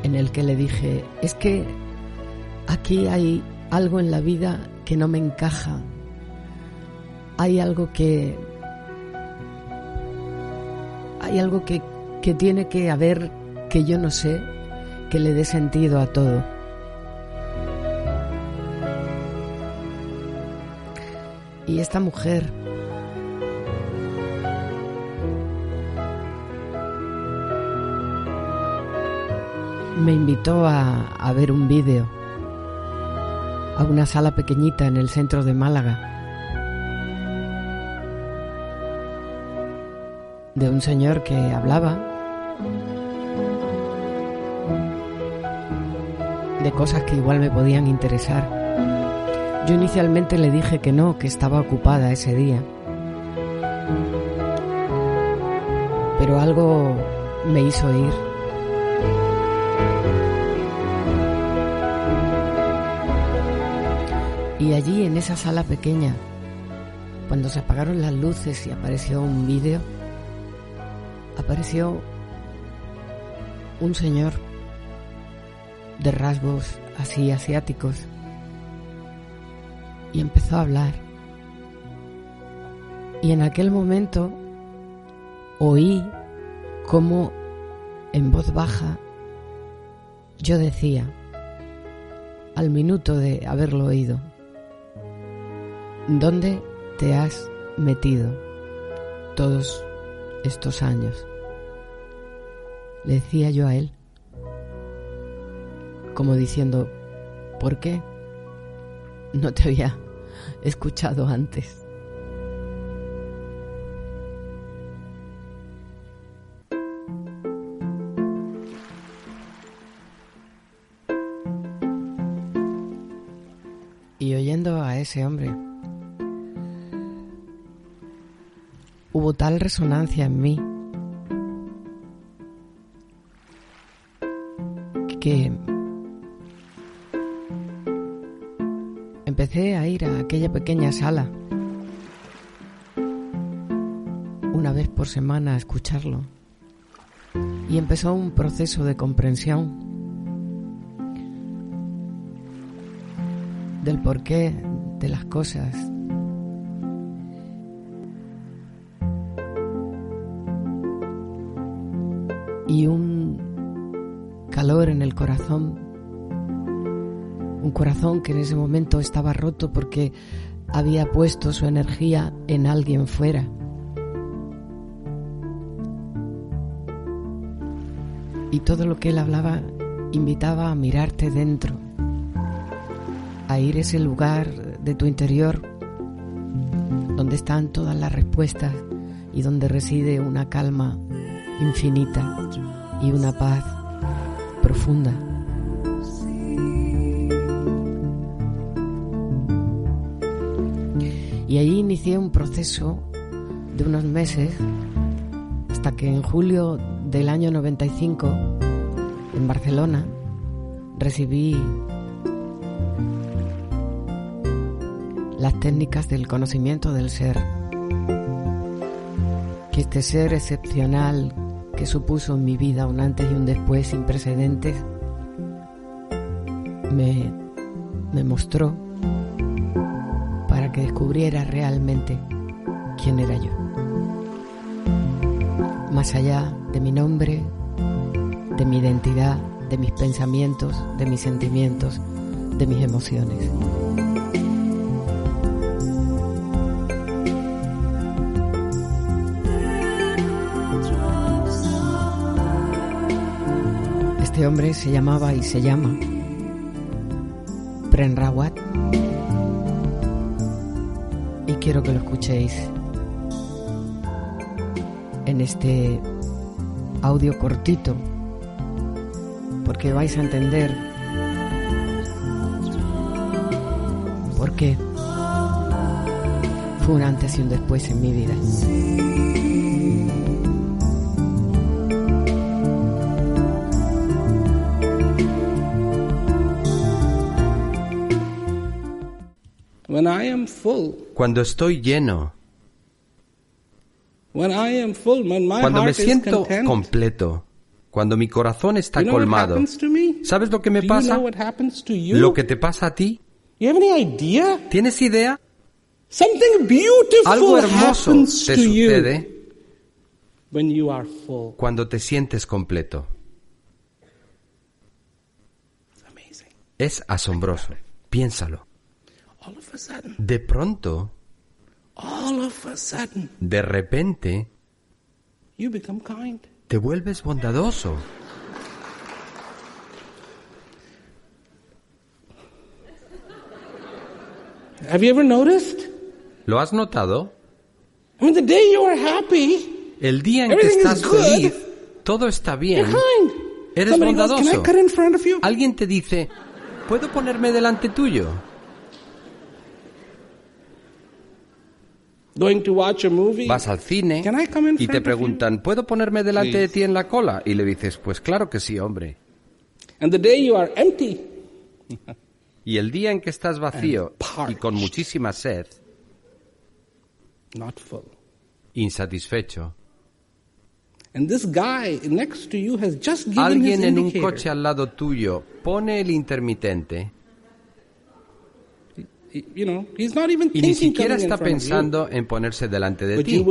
en el que le dije, es que aquí hay algo en la vida que no me encaja, hay algo que... Hay algo que, que tiene que haber que yo no sé, que le dé sentido a todo. Y esta mujer me invitó a, ver un vídeo a una sala pequeñita en el centro de Málaga de un señor que hablaba de cosas que igual me podían interesar. Yo inicialmente le dije que no, que estaba ocupada ese día. Pero algo me hizo ir. Y allí en esa sala pequeña, cuando se apagaron las luces y apareció un vídeo, apareció un señor de rasgos así asiáticos y empezó a hablar. Y en aquel momento oí como en voz baja yo decía, al minuto de haberlo oído, ¿dónde te has metido todos estos años? Le decía yo a él, como diciendo, ¿por qué no te había escuchado antes? Y oyendo a ese hombre, hubo tal resonancia en mí que empecé a ir a aquella pequeña sala una vez por semana a escucharlo. Y empezó un proceso de comprensión del porqué de las cosas. Y un calor en el corazón, un corazón que en ese momento estaba roto porque había puesto su energía en alguien fuera. Y todo lo que él hablaba invitaba a mirarte dentro, a ir a ese lugar de tu interior donde están todas las respuestas y donde reside una calma infinita y una paz profunda. Y ahí inicié un proceso de unos meses hasta que en julio del año 95 en Barcelona recibí las técnicas del conocimiento del ser. Que este ser excepcional que supuso en mi vida un antes y un después sin precedentes, me, me mostró descubriera realmente quién era yo. Más allá de mi nombre, de mi identidad, de mis pensamientos, de mis sentimientos, de mis emociones. Este hombre se llamaba y se llama Prenrawat quiero que lo escuchéis en este audio cortito porque vais a entender por qué fue un antes y un después en mi vida. Cuando estoy lleno, cuando me siento completo, cuando mi corazón está colmado, ¿sabes lo que me pasa? Lo que te pasa a ti. ¿Tienes idea? Algo hermoso te sucede cuando te sientes completo. Es asombroso. Piénsalo. De pronto, de repente te vuelves bondadoso. ¿Lo has notado? El día en que estás feliz, todo está bien. Eres bondadoso. Alguien te dice, ¿puedo ponerme delante tuyo? Vas al cine y te preguntan, ¿puedo ponerme delante de ti en la cola? Y le dices, pues claro que sí, hombre. *laughs* y el día en que estás vacío y con muchísima sed, insatisfecho, alguien en un coche al lado tuyo pone el intermitente y ni siquiera está pensando en ponerse delante de ti.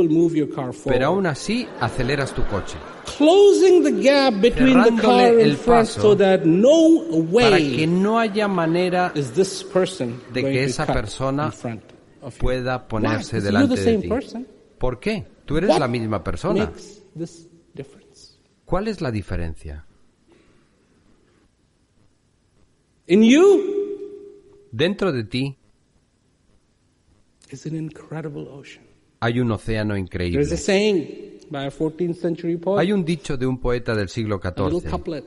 Pero aún así aceleras tu coche. Cerrándole el paso para que no haya manera de que esa persona pueda ponerse delante de ti. ¿Por qué? Tú eres la misma persona. ¿Cuál es la diferencia? Dentro de ti hay un océano increíble. Hay un dicho de un poeta del siglo XIV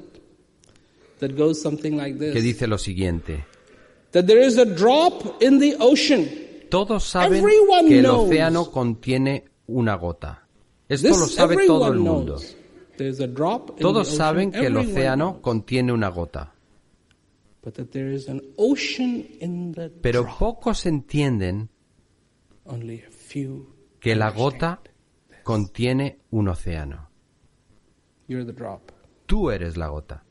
que dice lo siguiente. Todos saben que el océano contiene una gota. Esto lo sabe todo el mundo. Todos saben que el océano contiene una gota. Pero pocos entienden que la gota contiene un océano. Tú eres la gota.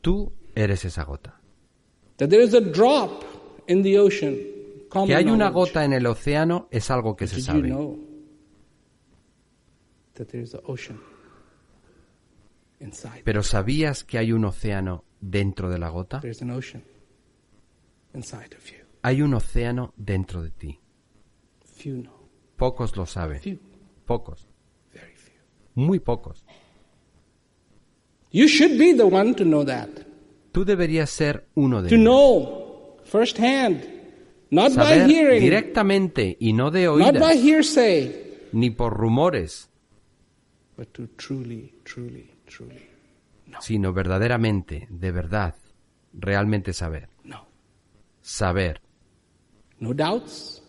Tú eres esa gota. Que hay una gota en el océano es algo que se sabe. Pero ¿sabías que hay un océano dentro de la gota? Hay un océano dentro de ti. Pocos lo saben. Pocos. Muy pocos. Tú deberías ser uno de ellos. Saber directamente y no de oídas, ni por rumores, sino verdaderamente, de verdad, realmente saber saber. No doubts,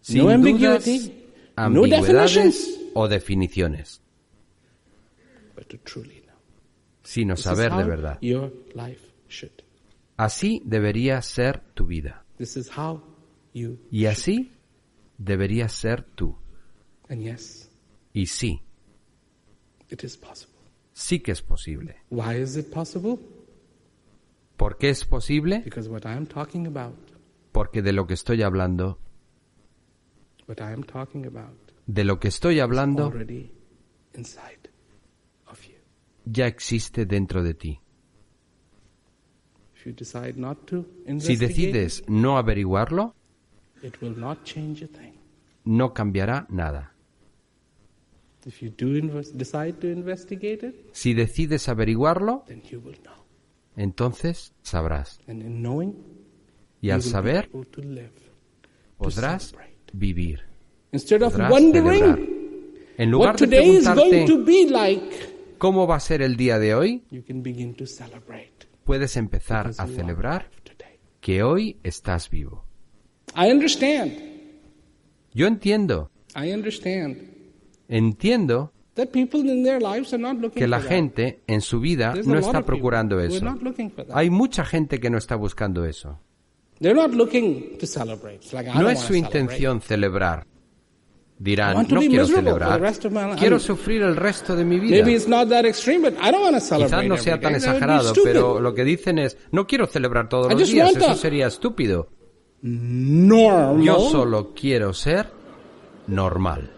Sin no ambiguity, ambigüedades o definiciones. Sino saber de verdad. Así debería ser tu vida. y así debería ser tú. y sí, sí que es posible. ¿Por qué es posible? Porque de lo que estoy hablando, de lo que estoy hablando, ya existe dentro de ti. Si decides no averiguarlo, no cambiará nada. Si decides averiguarlo, entonces sabrás. Y al saber, podrás vivir. Podrás celebrar. En lugar de preguntarte cómo va a ser el día de hoy, puedes empezar a celebrar que hoy estás vivo. Yo entiendo. Entiendo que la gente en su vida no está procurando eso. Hay mucha gente que no está buscando eso. No es su intención celebrar. Dirán, no quiero celebrar, quiero sufrir el resto de mi vida. Quizás no sea tan exagerado, pero lo que dicen es, no quiero celebrar todos los días, eso sería estúpido. Yo solo quiero ser normal.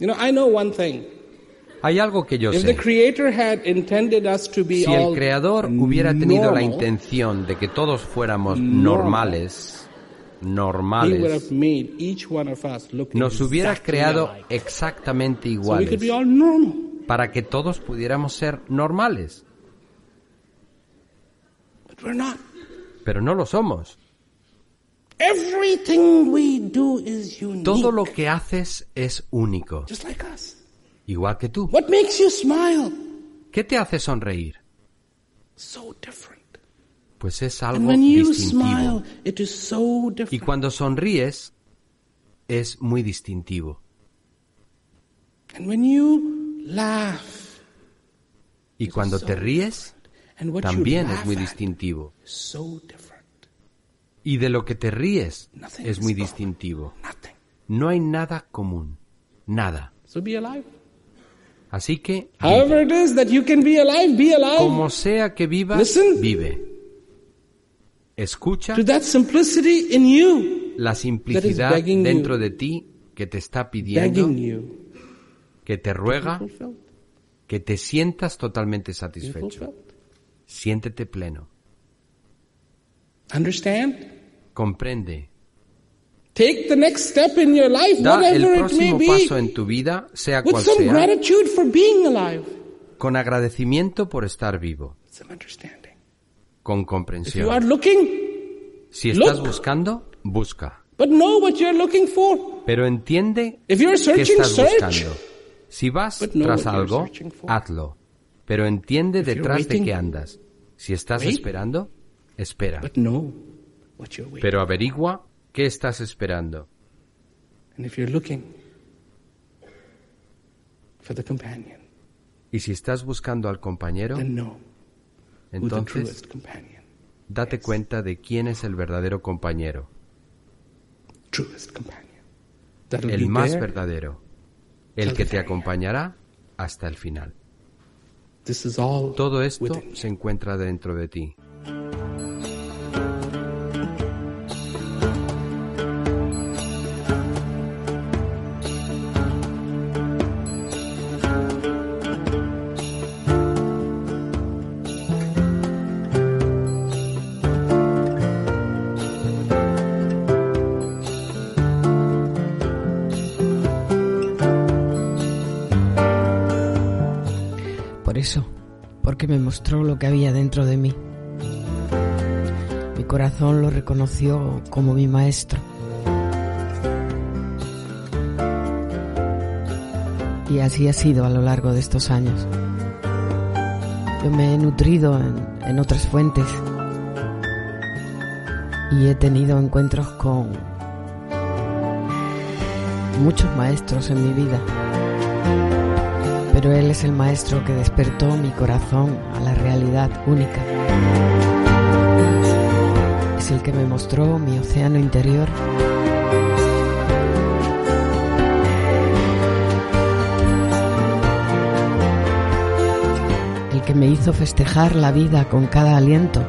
You know, I know one thing. Hay algo que yo sé. Si el Creador hubiera tenido la intención de que todos fuéramos normales, normales, nos hubiera creado exactamente iguales para que todos pudiéramos ser normales. Pero no lo somos. Todo lo que haces es único. Igual que tú. ¿Qué te hace sonreír? Pues es algo distintivo. Y cuando sonríes, es muy distintivo. Y cuando te ríes, también es muy distintivo. Y de lo que te ríes es muy distintivo. No hay nada común. Nada. Así que, como sea que vivas, vive. Escucha la simplicidad dentro de ti que te está pidiendo, que te ruega, que te sientas totalmente satisfecho. Siéntete pleno. Comprende. Take the next step in your life, da el próximo paso en tu vida, sea cual sea, con agradecimiento por estar vivo, con comprensión. si estás buscando, busca. Pero entiende qué estás buscando. Si vas tras algo, hazlo. Pero entiende detrás de qué andas. Si estás esperando, espera. Pero averigua ¿Qué estás esperando? y si estás buscando al compañero, entonces date cuenta de quién es el verdadero compañero. El más verdadero, el que te acompañará hasta el final. Todo esto se encuentra dentro de ti. Me mostró lo que había dentro de mí. Mi corazón lo reconoció como mi maestro. Y así ha sido a lo largo de estos años. Yo me he nutrido en, en otras fuentes y he tenido encuentros con muchos maestros en mi vida pero Él es el maestro que despertó mi corazón a la realidad única. Es el que me mostró mi océano interior. El que me hizo festejar la vida con cada aliento.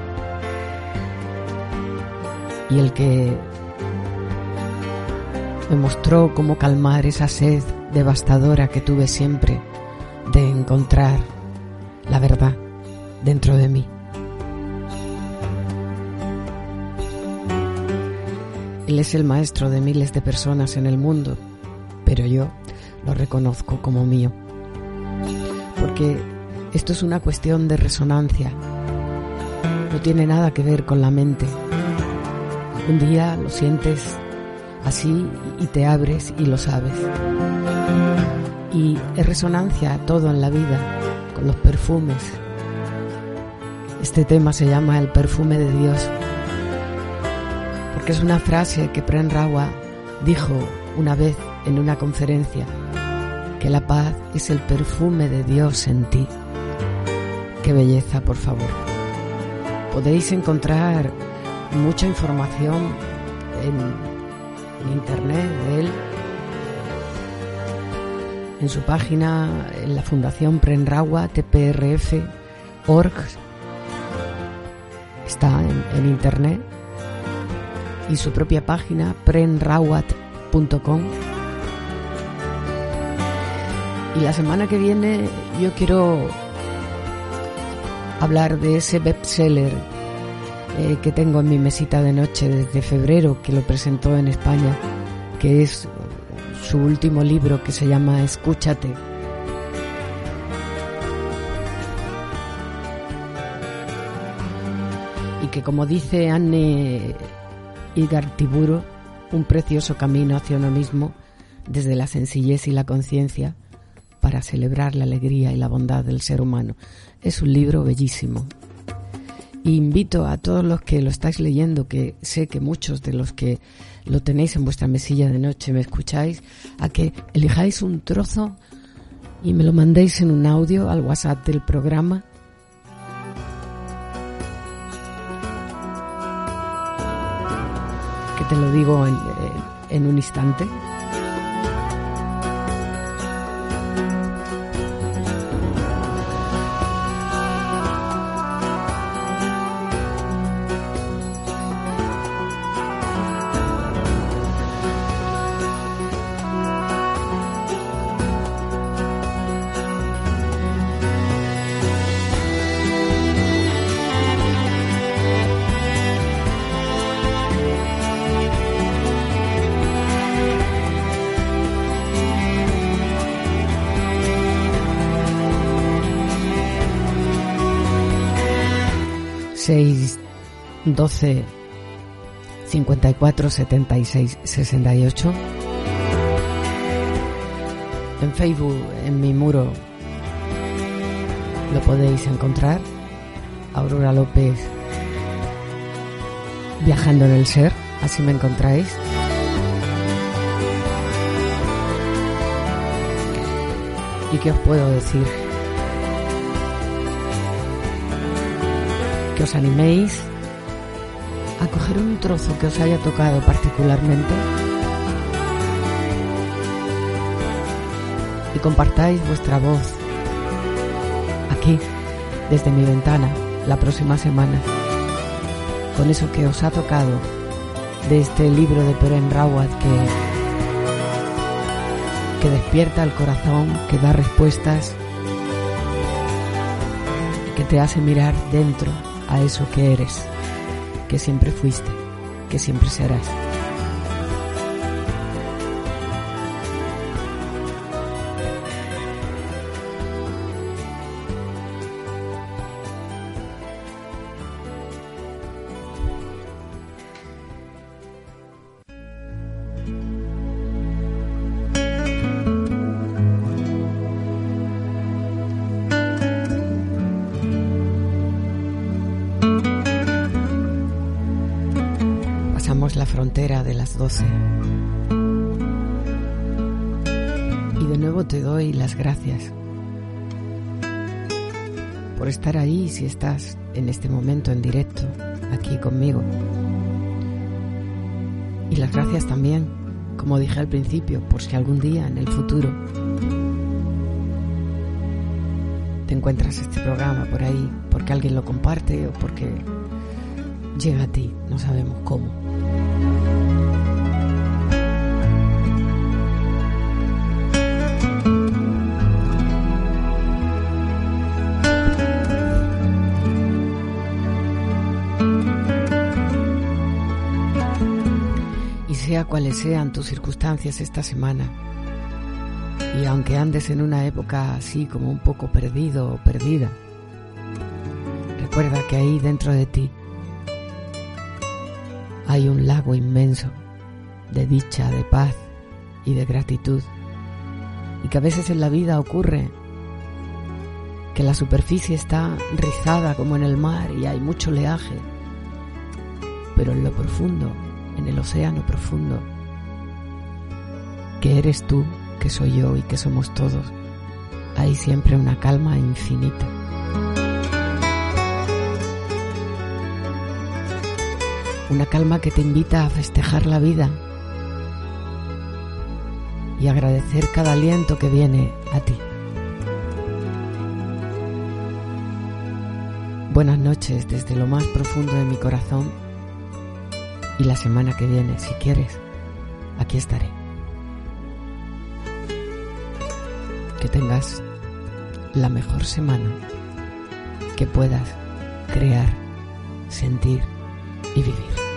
Y el que me mostró cómo calmar esa sed devastadora que tuve siempre de encontrar la verdad dentro de mí. Él es el maestro de miles de personas en el mundo, pero yo lo reconozco como mío. Porque esto es una cuestión de resonancia. No tiene nada que ver con la mente. Un día lo sientes así y te abres y lo sabes y es resonancia todo en la vida con los perfumes. Este tema se llama el perfume de Dios porque es una frase que Pren Rawa dijo una vez en una conferencia que la paz es el perfume de Dios en ti. Qué belleza, por favor. Podéis encontrar mucha información en, internet de él en su página, en la Fundación Prenrawa, tprf.org, está en, internet, y su propia página, prenrawat.com. Y la semana que viene yo quiero hablar de ese bestseller eh, que tengo en mi mesita de noche desde febrero, que lo presentó en España, que es su último libro que se llama Escúchate. Y que como dice Anne Igartiburu, un precioso camino hacia uno mismo desde la sencillez y la conciencia para celebrar la alegría y la bondad del ser humano. Es un libro bellísimo. invito a todos los que lo estáis leyendo, que sé que muchos de los que lo tenéis en vuestra mesilla de noche me escucháis, a que elijáis un trozo y me lo mandéis en un audio al WhatsApp del programa. Que te lo digo en, en un instante. 6 12 54 76 68. En Facebook, en mi muro, lo podéis encontrar. Aurora López viajando en el ser, así me encontráis. ¿Y qué os puedo decir? Que os animéis a coger un trozo que os haya tocado particularmente y compartáis vuestra voz aquí, desde mi ventana, la próxima semana, con eso que os ha tocado de este libro de Peren Rawat que, que despierta el corazón, que da respuestas, que te hace mirar dentro a eso que eres, que siempre fuiste, que siempre serás. 12. Y de nuevo te doy las gracias por estar ahí si estás en este momento en directo aquí conmigo. Y las gracias también, como dije al principio, por si algún día en el futuro te encuentras este programa por ahí, porque alguien lo comparte o porque llega a ti, no sabemos cómo. Cuales sean tus circunstancias esta semana, y aunque andes en una época así como un poco perdido o perdida, recuerda que ahí dentro de ti hay un lago inmenso de dicha, de paz y de gratitud, y que a veces en la vida ocurre que la superficie está rizada como en el mar y hay mucho leaje, pero en lo profundo en el océano profundo, que eres tú, que soy yo y que somos todos, hay siempre una calma infinita. Una calma que te invita a festejar la vida y agradecer cada aliento que viene a ti. Buenas noches desde lo más profundo de mi corazón y la semana que viene, si quieres, aquí estaré. Que tengas la mejor semana que puedas crear, sentir y vivir.